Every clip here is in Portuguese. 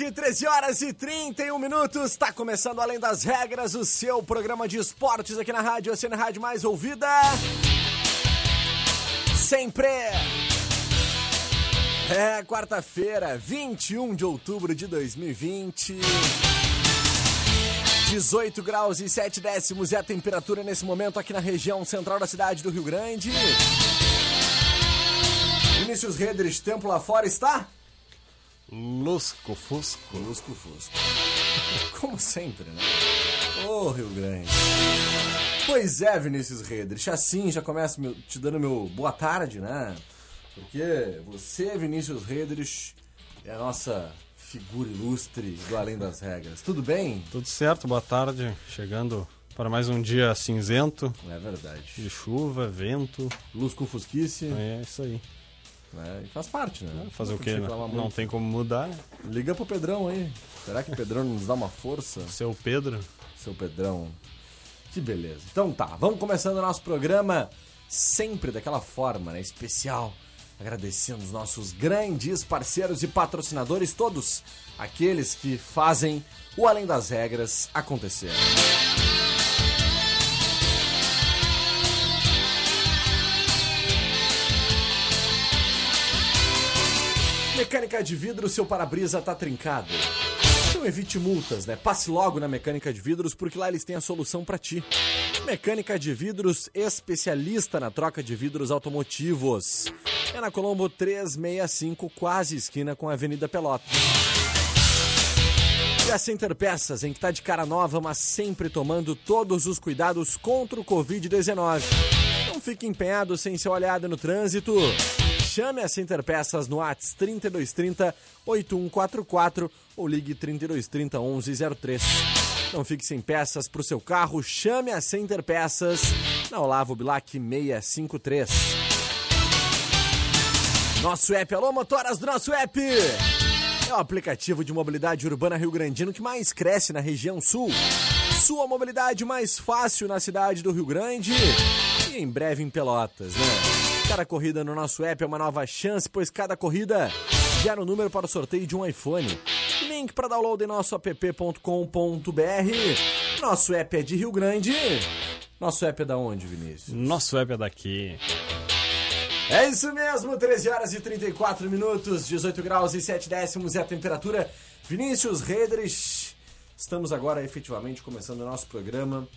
Tarde, 13 horas e 31 minutos. Está começando Além das Regras, o seu programa de esportes aqui na Rádio Oceana Rádio Mais Ouvida. Sempre. É quarta-feira, 21 de outubro de 2020. 18 graus e 7 décimos é a temperatura nesse momento aqui na região central da cidade do Rio Grande. Vinícius Redrich, tempo lá fora está? Lusco Fusco. Lusco Fusco. Como sempre, né? Ô, oh, Rio Grande. Pois é, Vinícius Redrich, assim já começo meu, te dando meu boa tarde, né? Porque você, Vinícius Redrich, é a nossa figura ilustre do Além das Regras. Tudo bem? Tudo certo, boa tarde. Chegando para mais um dia cinzento. É verdade. De chuva, vento. Luz com fusquice. É isso aí. É, faz parte, né? Fazer o quê? Não, não tem como mudar. Liga pro Pedrão aí. Será que o Pedrão nos dá uma força? Seu Pedro. Seu Pedrão. Que beleza. Então tá, vamos começando o nosso programa sempre daquela forma, né? Especial. Agradecendo os nossos grandes parceiros e patrocinadores, todos aqueles que fazem o Além das Regras acontecer. Mecânica de vidro, seu para-brisa tá trincado. Então evite multas, né? Passe logo na Mecânica de Vidros, porque lá eles têm a solução para ti. Mecânica de Vidros, especialista na troca de vidros automotivos. É na Colombo 365, quase esquina com a Avenida Pelota. E a Center Peças, em que tá de cara nova, mas sempre tomando todos os cuidados contra o Covid-19. Não fique empenhado sem ser olhada no trânsito. Chame a Center Peças no Whats 3230 8144 ou ligue 3230 1103. Não fique sem peças para o seu carro, chame a Center Peças na Olavo Bilac 653. Nosso app, alô motoras do nosso app! É o aplicativo de mobilidade urbana Rio Grandino que mais cresce na região sul. Sua mobilidade mais fácil na cidade do Rio Grande e em breve em Pelotas, né? Cada corrida no nosso app é uma nova chance, pois cada corrida gera um número para o sorteio de um iPhone. Link para download em nosso app.com.br. Nosso app é de Rio Grande. Nosso app é da onde, Vinícius? Nosso app é daqui. É isso mesmo, 13 horas e 34 minutos, 18 graus e 7 décimos é a temperatura. Vinícius Redrich, estamos agora efetivamente começando o nosso programa,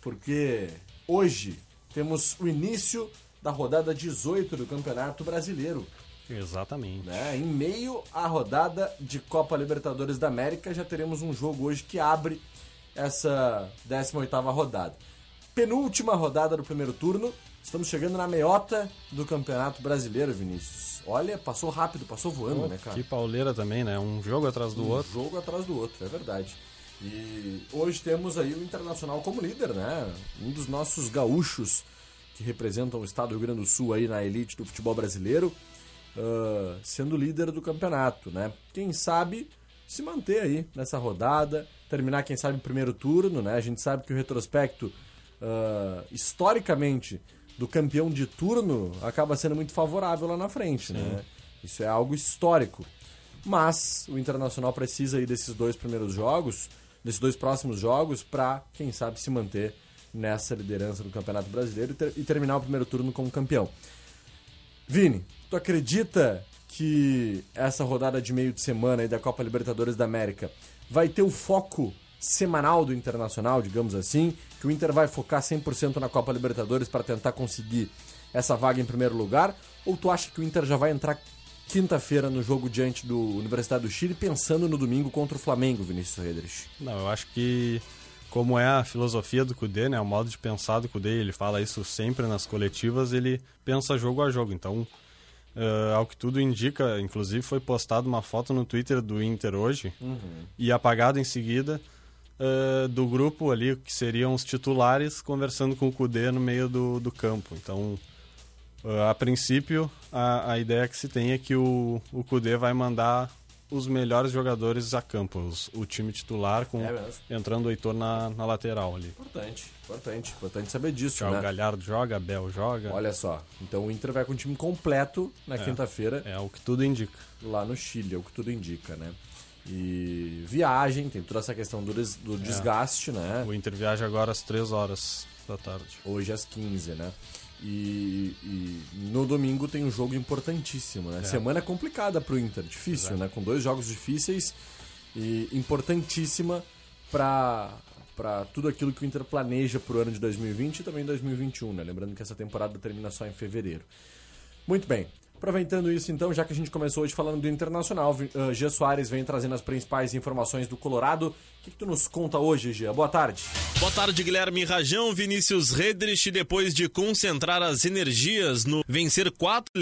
porque hoje temos o início da rodada 18 do Campeonato Brasileiro. Exatamente. Né? Em meio à rodada de Copa Libertadores da América, já teremos um jogo hoje que abre essa 18ª rodada. Penúltima rodada do primeiro turno. Estamos chegando na meiota do Campeonato Brasileiro, Vinícius. Olha, passou rápido, passou voando, oh, né, cara? Que pauleira também, né? Um jogo atrás do um outro. Um jogo atrás do outro, é verdade. E hoje temos aí o Internacional como líder, né? Um dos nossos gaúchos que representam o estado do Rio Grande do Sul aí na elite do futebol brasileiro, uh, sendo líder do campeonato, né? Quem sabe se manter aí nessa rodada, terminar, quem sabe, em primeiro turno, né? A gente sabe que o retrospecto, uh, historicamente, do campeão de turno acaba sendo muito favorável lá na frente, Sim. né? Isso é algo histórico. Mas o Internacional precisa aí desses dois primeiros jogos, desses dois próximos jogos, para, quem sabe, se manter nessa liderança do Campeonato Brasileiro e, ter, e terminar o primeiro turno como campeão. Vini, tu acredita que essa rodada de meio de semana aí da Copa Libertadores da América vai ter o foco semanal do Internacional, digamos assim, que o Inter vai focar 100% na Copa Libertadores para tentar conseguir essa vaga em primeiro lugar? Ou tu acha que o Inter já vai entrar quinta-feira no jogo diante do Universidade do Chile, pensando no domingo contra o Flamengo, Vinícius Redrich? Não, eu acho que como é a filosofia do Cudê, né, o modo de pensar do Cudê, ele fala isso sempre nas coletivas, ele pensa jogo a jogo. Então, uh, ao que tudo indica, inclusive foi postada uma foto no Twitter do Inter hoje uhum. e apagada em seguida uh, do grupo ali, que seriam os titulares, conversando com o Cudê no meio do, do campo. Então, uh, a princípio, a, a ideia que se tem é que o, o Cudê vai mandar os melhores jogadores a campo, os, o time titular com é entrando o Heitor na, na lateral ali. Importante, importante, importante saber disso, já né? O Galhardo joga, Bel joga. Olha só, então o Inter vai com o time completo na é, quinta-feira. É o que tudo indica. Lá no Chile, é o que tudo indica, né? E viagem, tem toda essa questão do, des, do é. desgaste, né? O Inter viaja agora às 3 horas da tarde. Hoje às 15, né? E, e, no domingo tem um jogo importantíssimo, né? É. Semana complicada pro Inter, difícil, Exato. né? Com dois jogos difíceis e importantíssima para para tudo aquilo que o Inter planeja pro ano de 2020 e também 2021, né? Lembrando que essa temporada termina só em fevereiro. Muito bem. Aproveitando isso, então, já que a gente começou hoje falando do Internacional, uh, Gia Soares vem trazendo as principais informações do Colorado. O que, que tu nos conta hoje, Gia? Boa tarde. Boa tarde, Guilherme Rajão, Vinícius Redrich, depois de concentrar as energias no vencer quatro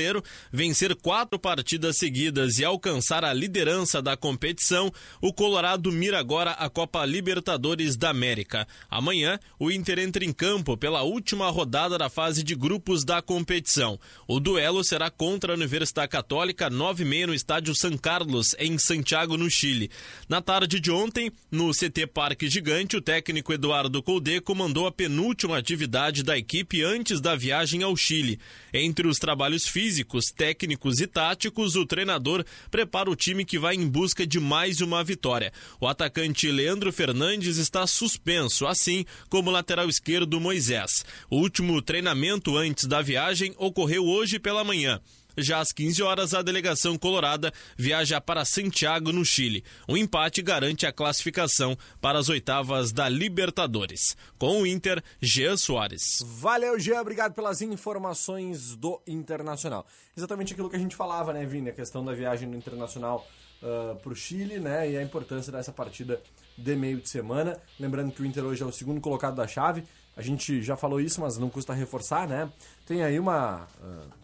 vencer quatro partidas seguidas e alcançar a liderança da competição, o Colorado mira agora a Copa Libertadores da América. Amanhã, o Inter entra em campo pela última rodada da fase de grupos da competição. O duelo será contra a Universidade Católica, 9 e meia no estádio San Carlos, em Santiago, no Chile. Na tarde de ontem, no CT Parque Gigante, o técnico Eduardo Colde comandou a penúltima atividade da equipe antes da viagem ao Chile. Entre os trabalhos físicos, técnicos e táticos, o treinador prepara o time que vai em busca de mais uma vitória. O atacante Leandro Fernandes está suspenso, assim como o lateral esquerdo Moisés. O último treinamento antes da viagem ocorreu hoje pela manhã. Já às 15 horas, a delegação colorada viaja para Santiago, no Chile. O empate garante a classificação para as oitavas da Libertadores. Com o Inter, Jean Soares. Valeu, Jean. Obrigado pelas informações do Internacional. Exatamente aquilo que a gente falava, né, Vini? A questão da viagem do Internacional uh, para o Chile, né? E a importância dessa partida de meio de semana. Lembrando que o Inter hoje é o segundo colocado da chave. A gente já falou isso, mas não custa reforçar, né? Tem aí uma. Uh,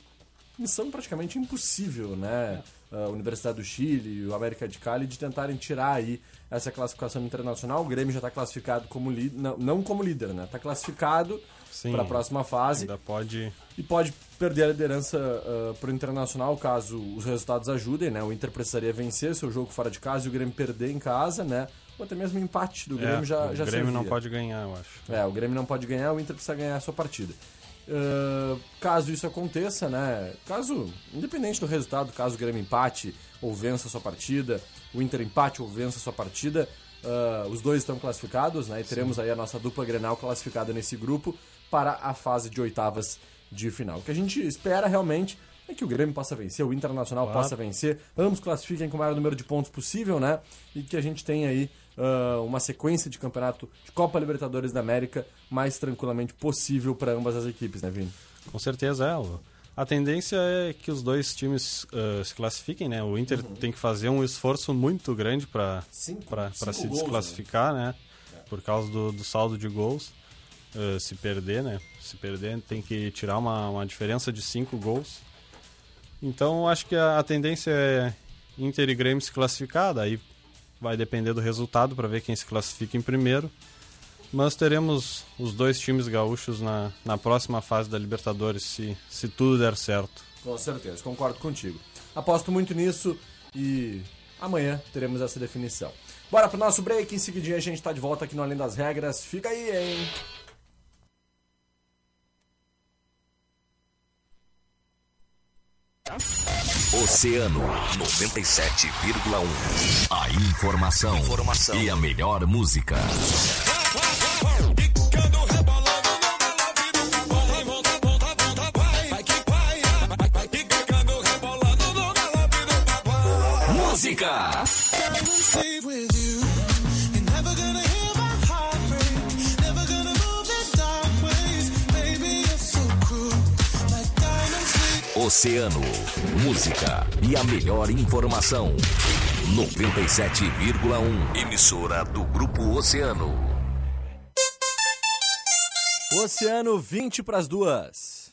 missão praticamente impossível, né? A Universidade do Chile e o América de Cali de tentarem tirar aí essa classificação internacional. O Grêmio já está classificado como líder, não, não como líder, né? Está classificado para a próxima fase. Ainda pode e pode perder a liderança uh, para o Internacional caso os resultados ajudem, né? O Inter precisaria vencer seu jogo fora de casa e o Grêmio perder em casa, né? Ou até mesmo empate do Grêmio é, já já O Grêmio servia. não pode ganhar, eu acho. É, o Grêmio não pode ganhar, o Inter precisa ganhar a sua partida. Uh, caso isso aconteça, né? Caso, independente do resultado, caso o Grêmio empate ou vença a sua partida, o Inter empate ou vença a sua partida, uh, os dois estão classificados, né? E teremos Sim. aí a nossa dupla Grenal classificada nesse grupo para a fase de oitavas de final. O que a gente espera realmente é que o Grêmio possa vencer, o Internacional claro. possa vencer, ambos classifiquem com o maior número de pontos possível, né? E que a gente tenha aí uh, uma sequência de campeonato de Copa Libertadores da América mais tranquilamente possível para ambas as equipes, né, Vini? Com certeza é. A tendência é que os dois times uh, se classifiquem, né? O Inter uhum. tem que fazer um esforço muito grande para se gols, desclassificar, né? né? Por causa do, do, saldo de gols. Uh, se perder, né? Se perder, tem que tirar uma, uma diferença de cinco gols. Então, acho que a, a tendência é Inter e Grêmio se classificar, daí vai depender do resultado para ver quem se classifica em primeiro. Mas teremos os dois times gaúchos na, na próxima fase da Libertadores, se, se tudo der certo. Com certeza, concordo contigo. Aposto muito nisso e amanhã teremos essa definição. Bora pro nosso break, em seguidinho a gente tá de volta aqui no Além das Regras. Fica aí, hein? Oceano 97,1. A informação, informação, e a melhor música. Música. Oceano. Música e a melhor informação. 97,1. Emissora do Grupo Oceano. Oceano 20 para as duas.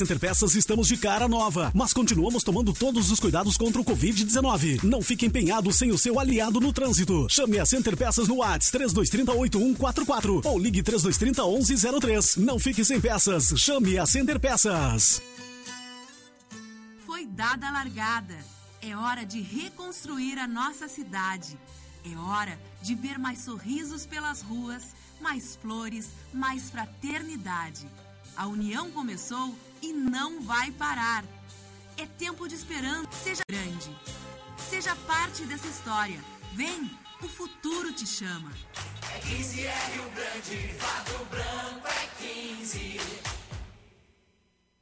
Center Peças estamos de cara nova, mas continuamos tomando todos os cuidados contra o Covid-19. Não fique empenhado sem o seu aliado no trânsito. Chame a Center Peças no WhatsApp 3230 8144 ou ligue 3230 1103. Não fique sem peças. Chame a Center Peças. Foi dada a largada. É hora de reconstruir a nossa cidade. É hora de ver mais sorrisos pelas ruas, mais flores, mais fraternidade. A união começou e não vai parar. É tempo de esperança. Seja grande. Seja parte dessa história. Vem, o futuro te chama. É 15 é Rio Grande, Fado Branco é 15.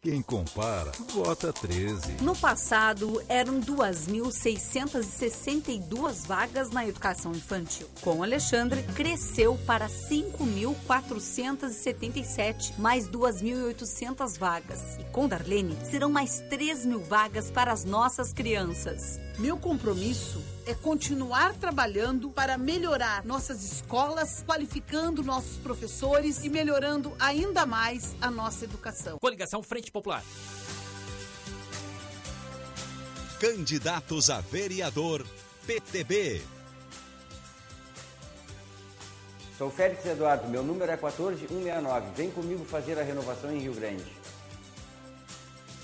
Quem compara, vota 13. No passado, eram 2.662 vagas na educação infantil. Com Alexandre, cresceu para 5.477, mais 2.800 vagas. E com Darlene, serão mais 3 mil vagas para as nossas crianças. Meu compromisso é continuar trabalhando para melhorar nossas escolas, qualificando nossos professores e melhorando ainda mais a nossa educação. Coligação Frente Popular. Candidatos a vereador PTB. Sou Félix Eduardo, meu número é 14169. Vem comigo fazer a renovação em Rio Grande.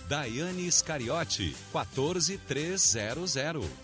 Daiane Iscariote, 14300.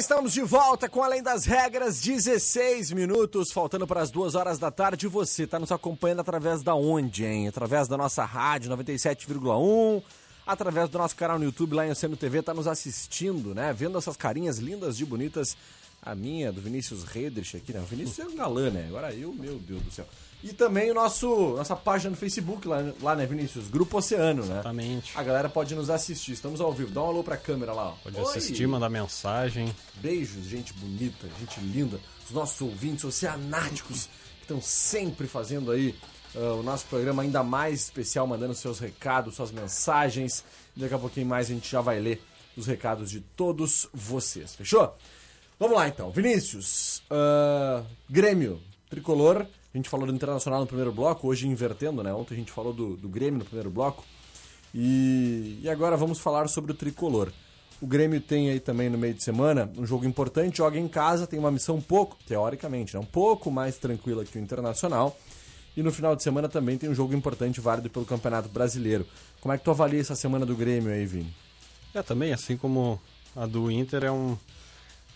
Estamos de volta com Além das Regras, 16 minutos, faltando para as duas horas da tarde. Você está nos acompanhando através da onde, hein? Através da nossa rádio 97,1, através do nosso canal no YouTube lá em Oceano TV, tá nos assistindo, né? Vendo essas carinhas lindas e bonitas. A minha, do Vinícius Redrich aqui, né? O Vinícius é um galã, né? Agora eu, meu Deus do céu. E também o nosso nossa página no Facebook lá, lá né, Vinícius? Grupo Oceano, né? Exatamente. A galera pode nos assistir. Estamos ao vivo. Dá um alô pra câmera lá. ó. Pode Oi. assistir, mandar mensagem. Beijos, gente bonita, gente linda. Os nossos ouvintes oceanáticos que estão sempre fazendo aí ah, o nosso programa ainda mais especial, mandando seus recados, suas mensagens. Daqui a pouquinho mais a gente já vai ler os recados de todos vocês. Fechou? Vamos lá então. Vinícius, ah, Grêmio, tricolor. A gente falou do Internacional no primeiro bloco, hoje invertendo, né? Ontem a gente falou do, do Grêmio no primeiro bloco. E, e agora vamos falar sobre o tricolor. O Grêmio tem aí também no meio de semana um jogo importante, joga em casa, tem uma missão um pouco, teoricamente, né? um pouco mais tranquila que o Internacional. E no final de semana também tem um jogo importante, válido pelo Campeonato Brasileiro. Como é que tu avalia essa semana do Grêmio aí, Vini? É, também, assim como a do Inter é um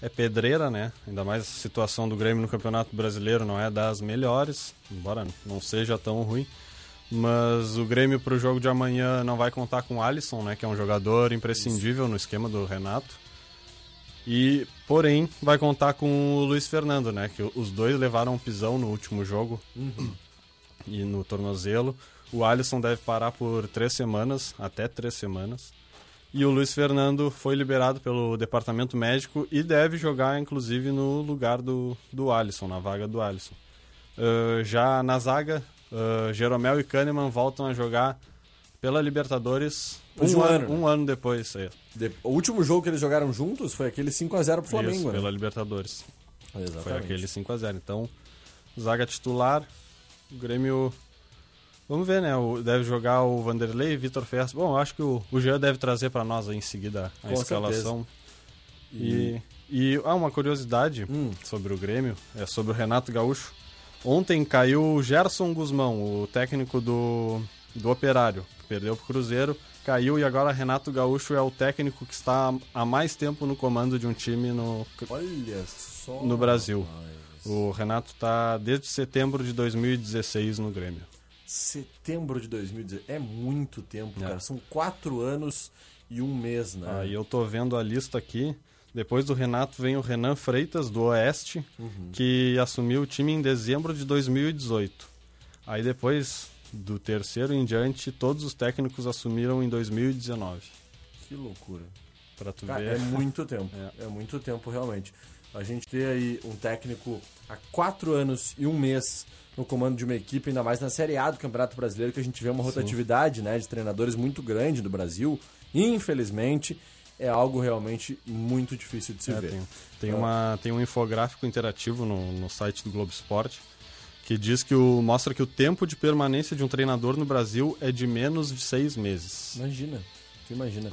é pedreira, né? Ainda mais a situação do Grêmio no Campeonato Brasileiro não é das melhores, embora não seja tão ruim. Mas o Grêmio para o jogo de amanhã não vai contar com o Alisson, né? Que é um jogador imprescindível no esquema do Renato. E, porém, vai contar com o Luiz Fernando, né? Que os dois levaram um pisão no último jogo Uhum. e no tornozelo. O Alisson deve parar por três semanas, até três semanas. E o Luiz Fernando foi liberado pelo departamento médico e deve jogar, inclusive, no lugar do, do Alisson, na vaga do Alisson. Uh, já na zaga, uh, Jeromel e Kahneman voltam a jogar pela Libertadores um, um ano, um ano depois. É. De- O último jogo que eles jogaram juntos foi aquele 5x0 pro Flamengo, Isso, né? pela Libertadores. Exatamente. Foi aquele 5x0. Então, zaga titular, o Grêmio. Vamos ver, né? O- deve jogar o Vanderlei, Vitor Ferraz. Bom, acho que o, o Jean deve trazer para nós em seguida a Com escalação. certeza. E, e ah, uma curiosidade Hum. sobre o Grêmio, é sobre o Renato Gaúcho. Ontem caiu o Gerson Guzmão, o técnico do, do Operário. Perdeu pro Cruzeiro, caiu e agora Renato Gaúcho é o técnico que está há mais tempo no comando de um time no, Olha só. no Brasil. rapaz. O Renato está desde setembro de 2016 no Grêmio. Setembro de 2018. É muito tempo, É. cara. São quatro anos e um mês, né? Aí eu tô vendo a lista aqui. Depois do Renato vem o Renan Freitas, do Oeste, Uhum. que assumiu o time em dezembro de 2018. Aí depois do terceiro em diante, todos os técnicos assumiram em 2019. Que loucura. Pra tu Cara, ver. é muito tempo. É. muito tempo, realmente. A gente ter aí um técnico há quatro anos e um mês no comando de uma equipe, ainda mais na Série A do Campeonato Brasileiro, que a gente vê uma rotatividade né, de treinadores muito grande do Brasil. Infelizmente, é algo realmente muito difícil de se É, ver. tem, tem É. uma, tem um infográfico interativo no, no site do Globo Esporte que diz que o, mostra que o tempo de permanência de um treinador no Brasil é de menos de seis meses. Imagina, tu imagina.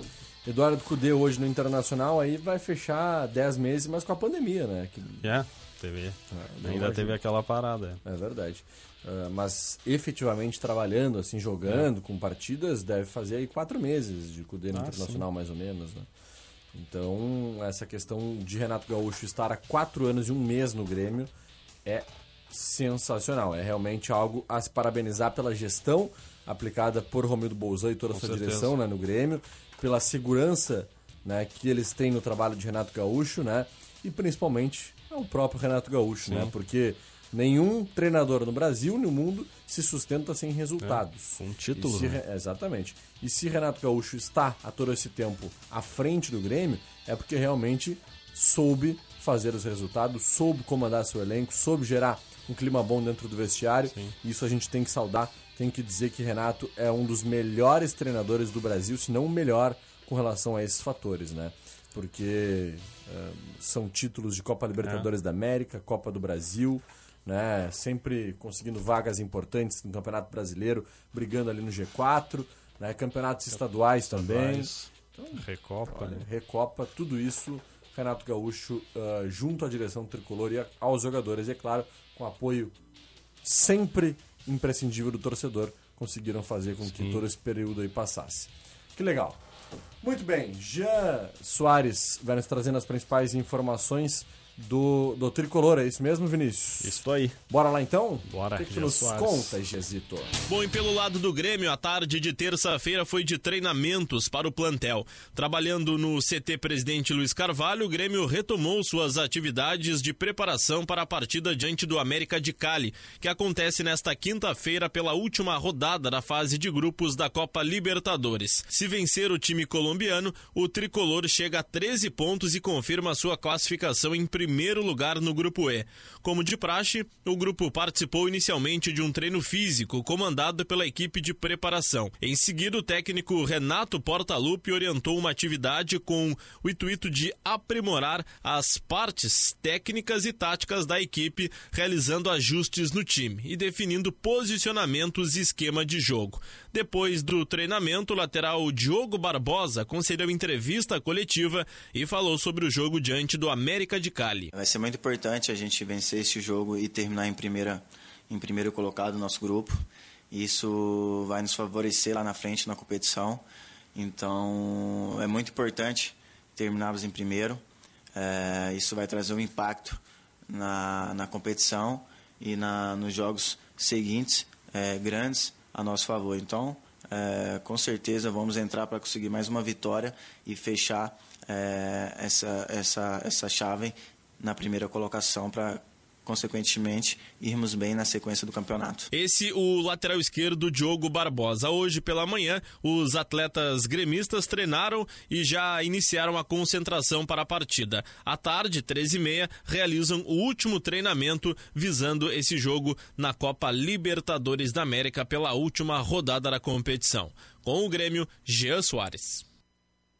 Eduardo Cudê hoje no Internacional aí vai fechar 10 meses, mas com a pandemia, né? Que É, teve. não Ainda imagino. teve aquela parada. É verdade. Ah, mas efetivamente trabalhando, assim, jogando com partidas, deve fazer aí quatro meses de Cudê no Ah, Internacional, mais ou menos, né? Então, essa questão de Renato Gaúcho estar há quatro anos e um mês no Grêmio é sensacional. É realmente algo a se parabenizar pela gestão aplicada por Romildo Bolzan e toda a sua certeza. direção né, no Grêmio, pela segurança né, que eles têm no trabalho de Renato Gaúcho, né? E principalmente o próprio Renato Gaúcho, Sim. né? Porque nenhum treinador no Brasil, no mundo, se sustenta sem resultados. É, com título, se né? Exatamente. E se Renato Gaúcho está a todo esse tempo à frente do Grêmio, é porque realmente soube fazer os resultados, soube comandar seu elenco, soube gerar um clima bom dentro do vestiário. Isso a gente tem que saudar, tem que dizer que Renato é um dos melhores treinadores do Brasil, se não o melhor com relação a esses fatores, né? Porque eh, são títulos de Copa Libertadores da América, Copa do Brasil, né? Sempre conseguindo vagas importantes no Campeonato Brasileiro, brigando ali no G4, né? Campeonatos estaduais, também. Estaduais, Recopa, Olha, né? Recopa, tudo isso, Renato Gaúcho ah, junto à direção tricolor e aos jogadores, e é claro, com apoio sempre imprescindível do torcedor, conseguiram fazer com que Sim. todo esse período aí passasse. Que legal. Muito bem, Jean Soares vai nos trazendo as principais informações do, do tricolor, é isso mesmo, Vinícius? Isso aí. Bora lá então? Bora, O que, que nos Soares. conta, Gesito? Bom, e pelo lado do Grêmio, a tarde de terça-feira foi de treinamentos para o plantel. Trabalhando no CT Presidente Luiz Carvalho, o Grêmio retomou suas atividades de preparação para a partida diante do América de Cali, que acontece nesta quinta-feira pela última rodada da fase de grupos da Copa Libertadores. Se vencer o time colombiano, o tricolor chega a 13 pontos e confirma sua classificação em primeiro lugar no grupo E. Como de praxe, o grupo participou inicialmente de um treino físico comandado pela equipe de preparação. Em seguida, o técnico Renato Portaluppi orientou uma atividade com o intuito de aprimorar as partes técnicas e táticas da equipe, realizando ajustes no time e definindo posicionamentos e esquema de jogo. Depois do treinamento, o lateral Diogo Barbosa concedeu entrevista coletiva e falou sobre o jogo diante do América de Cali. Vai ser muito importante a gente vencer esse jogo e terminar em, primeira, em primeiro colocado no nosso grupo. Isso vai nos favorecer lá na frente na competição. Então é muito importante terminarmos em primeiro. É, isso vai trazer um impacto na, na competição e na, nos jogos seguintes, é, grandes, a nosso favor. Então é, com certeza vamos entrar para conseguir mais uma vitória e fechar é, essa, essa, essa chave na primeira colocação para consequentemente, irmos bem na sequência do campeonato. Esse o lateral esquerdo Diogo Barbosa. Hoje pela manhã, os atletas gremistas treinaram e já iniciaram a concentração para a partida. À tarde, 13h30, realizam o último treinamento visando esse jogo na Copa Libertadores da América pela última rodada da competição. Com o Grêmio, Jean Soares.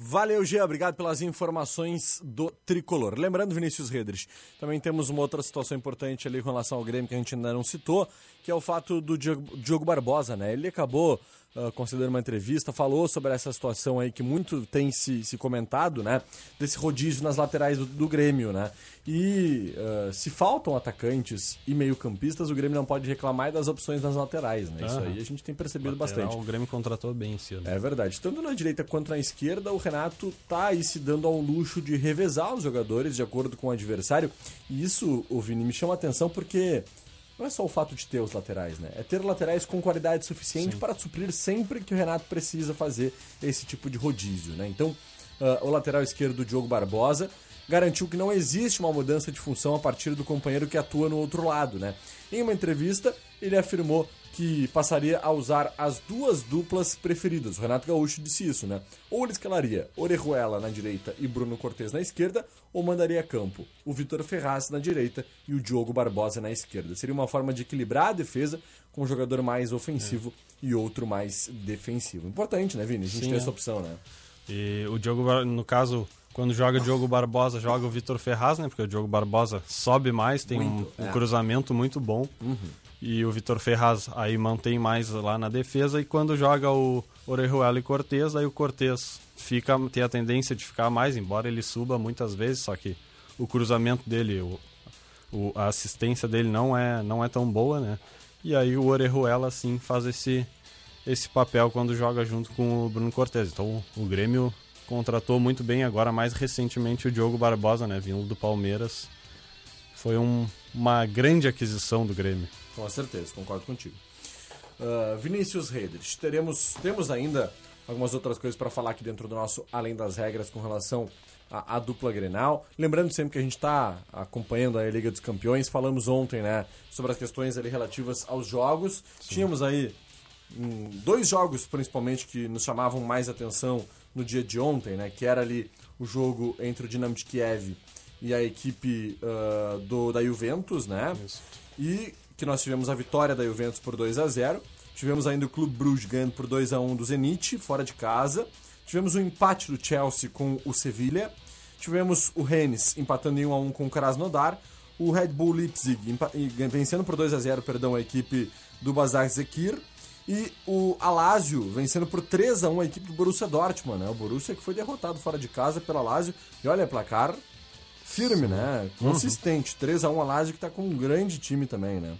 Valeu, Gia. Obrigado pelas informações do Tricolor. Lembrando, Vinícius Redrich, também temos uma outra situação importante ali com relação ao Grêmio que a gente ainda não citou, que é o fato do Diogo, Diogo Barbosa, né? Ele acabou uh, concedendo uma entrevista, falou sobre essa situação aí que muito tem se, se comentado, né? Desse rodízio nas laterais do, do Grêmio, né? E uh, se faltam atacantes e meio-campistas, o Grêmio não pode reclamar das opções nas laterais, né? Isso aí a gente tem percebido Lateral, bastante. O Grêmio contratou bem esse ano. É verdade. Tanto na direita quanto na esquerda, o Renato tá aí se dando ao luxo de revezar os jogadores de acordo com o adversário. E isso, o Vini, me chama a atenção porque não é só o fato de ter os laterais, né? É ter laterais com qualidade suficiente Sim. para suprir sempre que o Renato precisa fazer esse tipo de rodízio, né? Então, ah, o lateral esquerdo, Diogo Barbosa, garantiu que não existe uma mudança de função a partir do companheiro que atua no outro lado, né? Em uma entrevista, ele afirmou que passaria a usar as duas duplas preferidas. O Renato Gaúcho disse isso, né? Ou ele escalaria Orejuela na direita e Bruno Cortes na esquerda, ou mandaria campo o Vitor Ferraz na direita e o Diogo Barbosa na esquerda. Seria uma forma de equilibrar a defesa com um jogador mais ofensivo e outro mais defensivo. Importante, né, Vini? A gente Sim, tem é. essa opção, né? E o Diogo, no caso, quando joga o Diogo Barbosa, joga o Vitor Ferraz, né? Porque o Diogo Barbosa sobe mais, tem Muito, um, um é. cruzamento muito bom. Uhum. E o Vitor Ferraz aí mantém mais lá na defesa. E quando joga o Orejuela e Cortez, aí o Cortez fica, tem a tendência de ficar mais, embora ele suba muitas vezes, só que o cruzamento dele, o, o- a assistência dele não é, não é tão boa, né? E aí o Orejuela, assim, faz esse, esse papel quando joga junto com o Bruno Cortez. Então o Grêmio contratou muito bem agora, mais recentemente, o Diogo Barbosa, né? Vindo do Palmeiras. Foi um- uma grande aquisição do Grêmio. Com certeza, concordo contigo. Ah, Vinícius Redrich, teremos, temos ainda algumas outras coisas para falar aqui dentro do nosso Além das Regras com relação à, à dupla Grenal. Lembrando sempre que a gente está acompanhando a Liga dos Campeões, falamos ontem né, sobre as questões ali relativas aos jogos. Tínhamos aí hum, dois jogos principalmente que nos chamavam mais atenção no dia de ontem, né, que era ali o jogo entre o Dinamo de Kiev e a equipe ah, do, da Juventus, né? E que nós tivemos a vitória da Juventus por 2 a 0 Tivemos ainda o Clube Bruges ganhando por 2 a 1 do Zenit, fora de casa. Tivemos o empate do Chelsea com o Sevilha. Tivemos o Rennes empatando em 1 a 1 com o Krasnodar. O Red Bull Leipzig vencendo por 2 a 0 perdão, a equipe do Bazar Zekir. E o Alásio vencendo por 3 a 1 a equipe do Borussia Dortmund, né? O Borussia que foi derrotado fora de casa pelo Alásio. E olha, placar firme, né? Consistente. 3 a 1 Alásio que tá com um grande time também, né?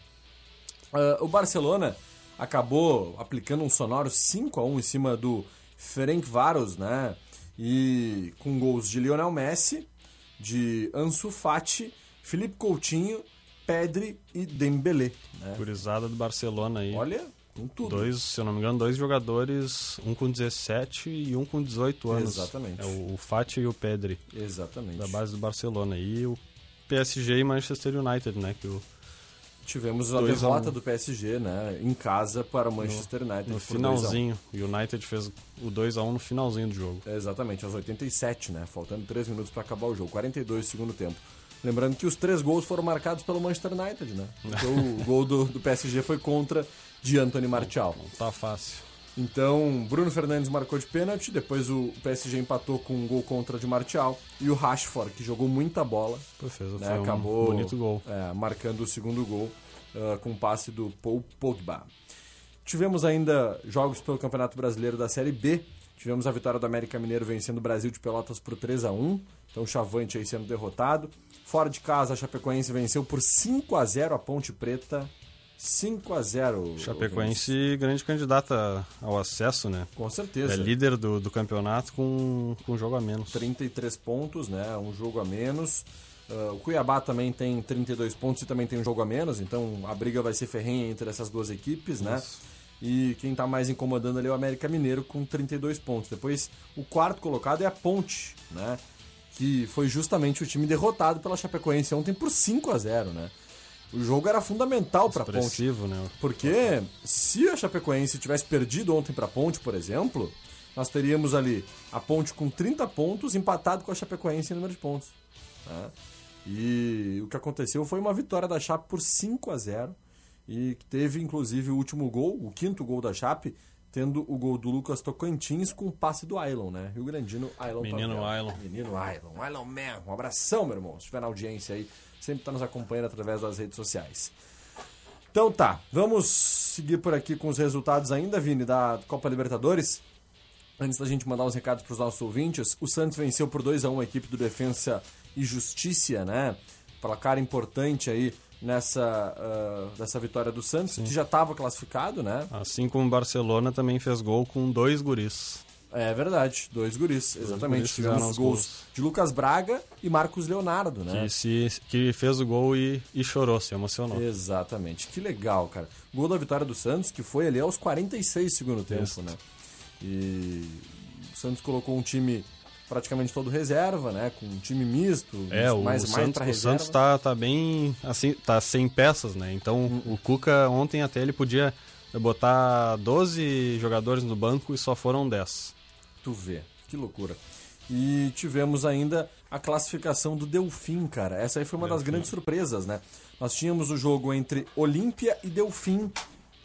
Ah, o Barcelona acabou aplicando um sonoro 5 a 1 em cima do Ferenc Varos, né? E com gols de Lionel Messi, de Ansu Fati, Felipe Coutinho, Pedri e Dembélé, né? Gurizada do Barcelona aí. Olha, com tudo. Dois, se eu não me engano, dois jogadores, um com 17 e um com 18 anos. Exatamente. É o, o Fati e o Pedri. Exatamente. Da base do Barcelona. E o PSG e Manchester United, né? Que o, Tivemos a derrota um. do PSG, né? Em casa para o Manchester United. no por 2 a 1. finalzinho. O United fez o 2x1 no finalzinho do jogo. Exatamente, aos 87, né? Faltando 3 minutos para acabar o jogo. 42 segundo tempo. Lembrando que os três gols foram marcados pelo Manchester United, né? Porque o gol do, do PSG foi contra de Anthony Martial. Não tá fácil. Então, Bruno Fernandes marcou de pênalti, depois o PSG empatou com um gol contra de Martial e o Rashford, que jogou muita bola, Pô, fez, né, foi um acabou bonito gol. é, marcando o segundo gol ah, com o passe do Paul Pogba. Tivemos ainda jogos pelo Campeonato Brasileiro da Série B. Tivemos a vitória do América Mineiro vencendo o Brasil de Pelotas por 3 a 1 Então o Chavante aí sendo derrotado. Fora de casa, a Chapecoense venceu por 5 a 0 a Ponte Preta. 5 a 0 Chapecoense, grande candidata ao acesso, né? Com certeza. É líder do, do campeonato com, com um jogo a menos. 33 pontos, né? Um jogo a menos. Ah, o Cuiabá também tem 32 pontos e também tem um jogo a menos, então a briga vai ser ferrenha entre essas duas equipes, né? E quem tá mais incomodando ali é o América Mineiro com 32 pontos. Depois, o quarto colocado é a Ponte, né? Que foi justamente o time derrotado pela Chapecoense ontem por 5 a 0 né? O jogo era fundamental para a Ponte. Né? Porque se a Chapecoense tivesse perdido ontem para a Ponte, por exemplo, nós teríamos ali a Ponte com 30 pontos, empatado com a Chapecoense em número de pontos. né? E o que aconteceu foi uma vitória da Chape por 5 a 0 e que teve inclusive o último gol, o quinto gol da Chape, tendo o gol do Lucas Tocantins com o passe do Ailon, né? Rio Grandino, Ailon Menino. Ailon. Menino Ailon. Ailon Man. Um abração, meu irmão. Se estiver na audiência aí, sempre tá nos acompanhando através das redes sociais. Então tá, vamos seguir por aqui com os resultados ainda, Vini, da Copa Libertadores. Antes da gente mandar os recados para os nossos ouvintes, o Santos venceu por 2 a 1 a equipe do Defensa e Justiça, né? Placar importante aí nessa, ah, dessa vitória do Santos, que já estava classificado, né? Assim como o Barcelona também fez gol com dois guris. É verdade, dois guris, exatamente. guris Tivemos os gols gols. de Lucas Braga e Marcos Leonardo, né? Que, se, que fez o gol e, e chorou, se emocionou. Exatamente. Que legal, cara. Gol da vitória do Santos, que foi ali aos 46 do segundo tempo, Isso. né? E o Santos colocou um time praticamente todo reserva, né? Com um time misto, É, o mais, mais Santos, pra o reserva. Santos tá, tá bem, assim, tá sem peças, né? Então Hum. o Cuca ontem até ele podia botar 12 jogadores no banco e só foram 10. Tu vê, que loucura. E tivemos ainda a classificação do Delfim, cara. Essa aí foi uma das Delfim. grandes surpresas, né? Nós tínhamos o jogo entre Olímpia e Delfim,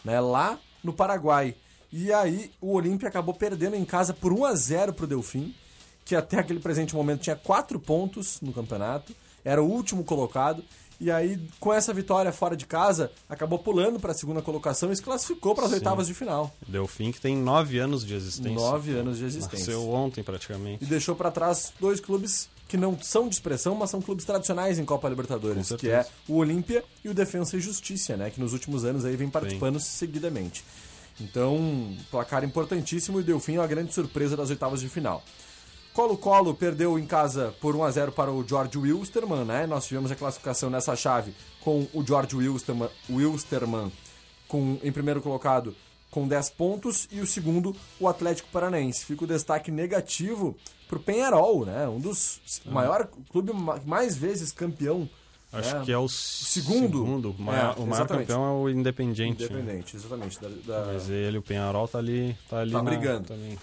né? Lá no Paraguai. E aí o Olímpia acabou perdendo em casa por 1 a 0 pro Delfim, que até aquele presente momento tinha quatro pontos no campeonato, era o último colocado. E aí, com essa vitória fora de casa, acabou pulando para a segunda colocação e se classificou para as Sim. oitavas de final. Delfim que tem 9 anos de existência. Nove anos de existência. Nasceu ontem praticamente. E deixou para trás dois clubes que não são de expressão, mas são clubes tradicionais em Copa Libertadores, que é o Olímpia e o Defensa e Justiça, né, que nos últimos anos aí vem participando seguidamente. Então, placar importantíssimo e o Delfim é uma grande surpresa das oitavas de final. Colo-Colo perdeu em casa por 1 a 0 para o George Wilstermann, né? Nós tivemos a classificação nessa chave com o George Wilstermann, Wilstermann com, em primeiro colocado com 10 pontos e o segundo o Atlético Paranaense. Fica o destaque negativo para o Penharol, né? Um dos Ah. maior clube ma- mais vezes campeão. Acho né? que é o segundo. segundo. O maior, É, o maior campeão é o Independiente. né? Independente, exatamente. Da, da- Mas ele, o Penharol, tá ali, tá ali Tá na- brigando. também.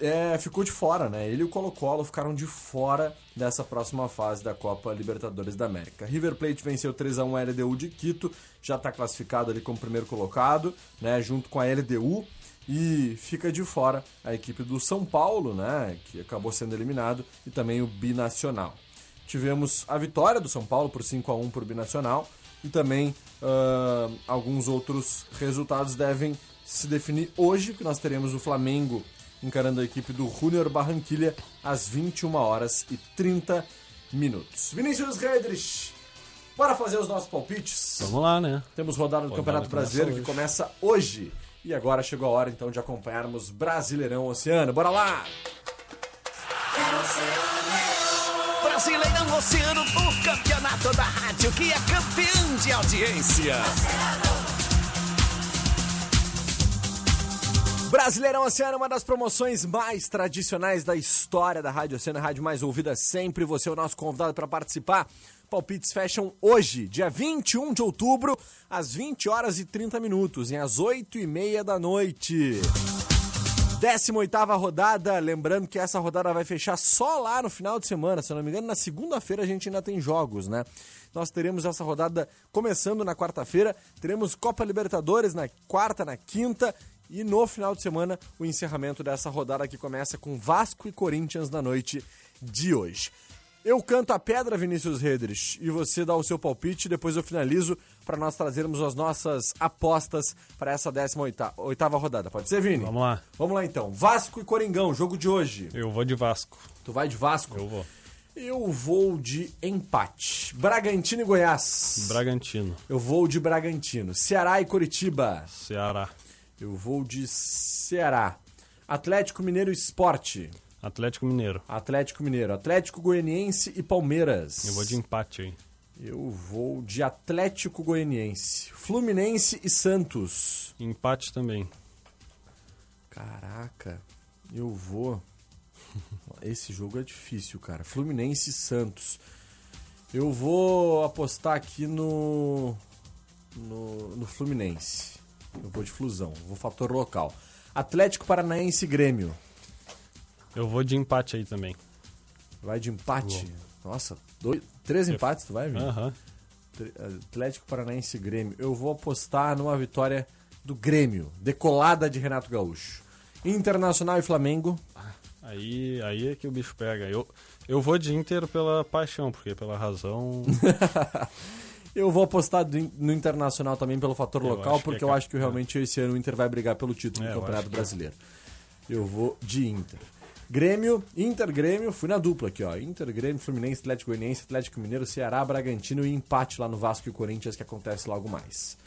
É, ficou de fora, né? Ele e o Colo-Colo ficaram de fora dessa próxima fase da Copa Libertadores da América. River Plate venceu 3 a 1 a LDU de Quito, já está classificado ali como primeiro colocado, né? Junto com a LDU. E fica de fora a equipe do São Paulo, né? Que acabou sendo eliminado, e também o Binacional. Tivemos a vitória do São Paulo por 5 a 1 por Binacional e também ah, alguns outros resultados devem se definir hoje, que nós teremos o Flamengo encarando a equipe do Junior Barranquilha às 21 horas e 30 minutos. Vinícius Redrich, bora fazer os nossos palpites? Vamos lá, né? Temos rodada do Rodada Campeonato Brasileiro que começa hoje. E agora chegou a hora então de acompanharmos Brasileirão Oceano. Bora lá! Brasileirão Oceano, o campeonato da rádio que é campeão de audiência. Brasileirão Oceano, uma das promoções mais tradicionais da história da Rádio Oceano, a rádio mais ouvida sempre. Você é o nosso convidado para participar. Palpites fecham hoje, dia 21 de outubro, às 20 horas e 30 minutos, e às 8 e meia da noite. 18ª rodada, lembrando que essa rodada vai fechar só lá no final de semana, se eu não me engano, na segunda-feira a gente ainda tem jogos, né? Nós teremos essa rodada começando na quarta-feira, teremos Copa Libertadores na quarta, na quinta e no final de semana o encerramento dessa rodada que começa com Vasco e Corinthians na noite de hoje. Eu canto a pedra, Vinícius Redrich, e você dá o seu palpite, depois eu finalizo para nós trazermos as nossas apostas para essa 18ª oitava rodada. Pode ser, Vini? Vamos lá. Vamos lá então. Vasco e Coringão, jogo de hoje. Eu vou de Vasco. Tu vai de Vasco? Eu vou. Eu vou de empate. Bragantino e Goiás. Bragantino. Eu vou de Bragantino. Ceará e Coritiba. Ceará. Eu vou de Ceará. Atlético Mineiro Esporte. Atlético Mineiro. Atlético Mineiro. Atlético Goianiense e Palmeiras. Eu vou de empate aí. Eu vou de Atlético Goianiense. Fluminense e Santos. Empate também. Caraca, eu vou. Esse jogo é difícil, cara. Fluminense e Santos. Eu vou apostar aqui no. No, no Fluminense. Eu vou de Flusão. Vou fator local. Atlético Paranaense e Grêmio. Eu vou de empate aí também. Vai de empate? Nossa, dois, três empates tu vai? Aham. Tre- Atlético Paranaense e Grêmio. Eu vou apostar numa vitória do Grêmio. Decolada de Renato Gaúcho. Internacional e Flamengo. Aí, aí é que o bicho pega. Eu, eu vou de Inter pela paixão, porque pela razão. Eu vou apostar no Internacional também pelo fator Eu local, porque é eu acho que realmente esse ano o Inter vai brigar pelo título É, do Campeonato é. Brasileiro. Eu vou de Inter. Grêmio, Inter, Grêmio, fui na dupla aqui, ó. Inter, Grêmio, Fluminense, Atlético Goianiense, Atlético Mineiro, Ceará, Bragantino e empate lá no Vasco e Corinthians que acontece logo mais.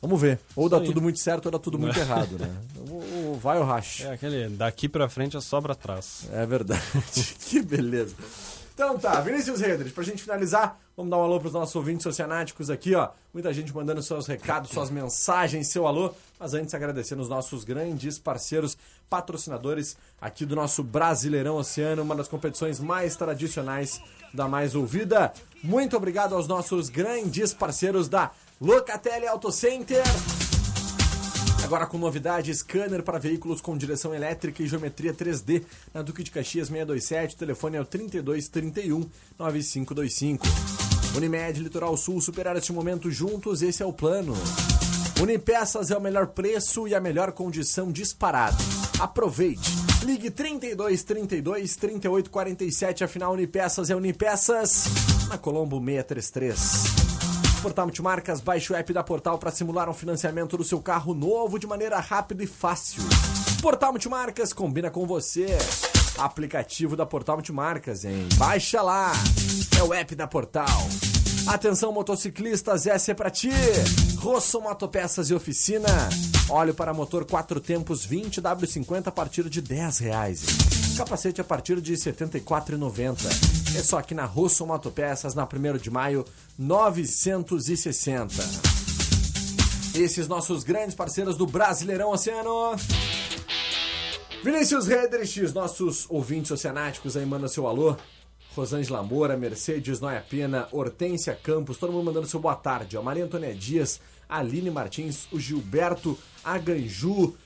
Vamos ver. Ou dá tudo muito certo ou dá tudo muito errado, né? Ou- vai ou racha. É aquele daqui pra frente é sobra atrás. É verdade. que beleza. Então tá, Vinícius Redres, pra gente finalizar, vamos dar um alô pros nossos ouvintes oceanáticos aqui, ó. Muita gente mandando seus recados, suas mensagens, seu alô. Mas antes, agradecendo os nossos grandes parceiros, patrocinadores aqui do nosso Brasileirão Oceano, uma das competições mais tradicionais da mais ouvida. Muito obrigado aos nossos grandes parceiros da Locatelli Auto Center. Agora com novidade, scanner para veículos com direção elétrica e geometria 3D na Duque de Caxias 627, o telefone é o 3231 9525. Unimed Litoral Sul, superar este momento juntos, esse é o plano. Unipeças é o melhor preço e a melhor condição disparado. Aproveite. Ligue 32 32 38 47, afinal Unipeças é Unipeças na Colombo 633. Portal Multimarcas, baixe o app da Portal para simular um financiamento do seu carro novo de maneira rápida e fácil. Portal Multimarcas combina com você. Aplicativo da Portal Multimarcas, hein? Baixa lá. É o app da Portal. Atenção motociclistas, essa é pra ti. Rosso Motopeças e Oficina. Óleo para motor 4 tempos 20 W50 a partir de 10 reais. Capacete a partir de R$ 74,90. É só aqui na Rosso Motopeças, na 1 de maio, 960. Esses nossos grandes parceiros do Brasileirão Oceano. Vinícius Redrich, os nossos ouvintes oceanáticos aí mandam seu alô. Rosângela Moura, Mercedes Noia Pena, Hortência Campos, todo mundo mandando seu boa tarde. Ó. Maria Antônia Dias, Aline Martins, o Gilberto Aganju,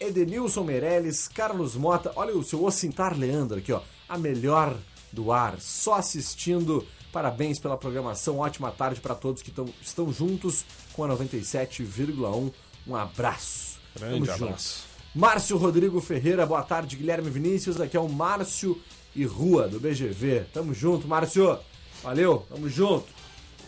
Edenilson Meirelles, Carlos Mota. Olha o seu Ocintar Leandro aqui, ó. A melhor do ar, só assistindo. Parabéns pela programação, ótima tarde para todos que tão, estão juntos com a 97,1. Um abraço. Grande Tamo junto. abraço. Márcio Rodrigo Ferreira, boa tarde, Guilherme Vinícius. Aqui é o Márcio e Rua, do BGV. Tamo junto, Márcio. Valeu, tamo junto.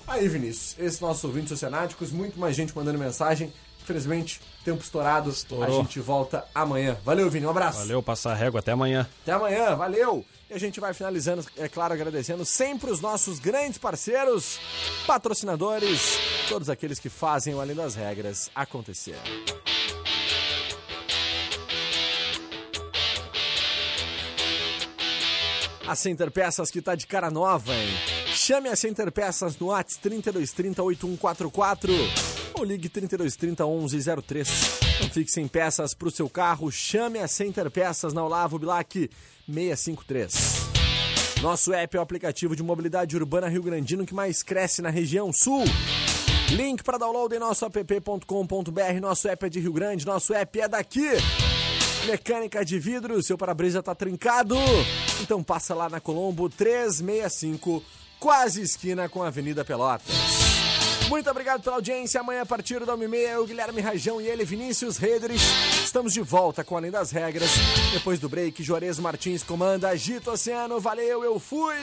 Aí, Vinícius, esses nossos ouvintes oceanáticos, muito mais gente mandando mensagem. Infelizmente, tempo estourado. A gente volta amanhã. Valeu, Vini, um abraço. Valeu, passar a régua. Até amanhã. Até amanhã, valeu! E a gente vai finalizando, é claro, agradecendo sempre os nossos grandes parceiros, patrocinadores, todos aqueles que fazem o Além das Regras acontecer. A Center Peças que tá de cara nova, hein? Chame a Center Peças no Whats 3230 8144 ou ligue 3230 1103. Não fique sem peças pro seu carro, chame a Center Peças na Olavo Bilac 653. Nosso app é o aplicativo de mobilidade urbana Rio Grandino que mais cresce na região sul. Link para download em nosso app.com.br. Nosso app é de Rio Grande, nosso app é daqui. Mecânica de vidro, seu para-brisa tá trincado? Então passa lá na Colombo 365, quase esquina com a Avenida Pelotas. Muito obrigado pela audiência. Amanhã, a partir da 1h30, eu, Guilherme Rajão e ele, Vinícius Redrich. Estamos de volta com Além das Regras. Depois do break, Juarez Martins comanda Agito Oceano. Valeu, eu fui!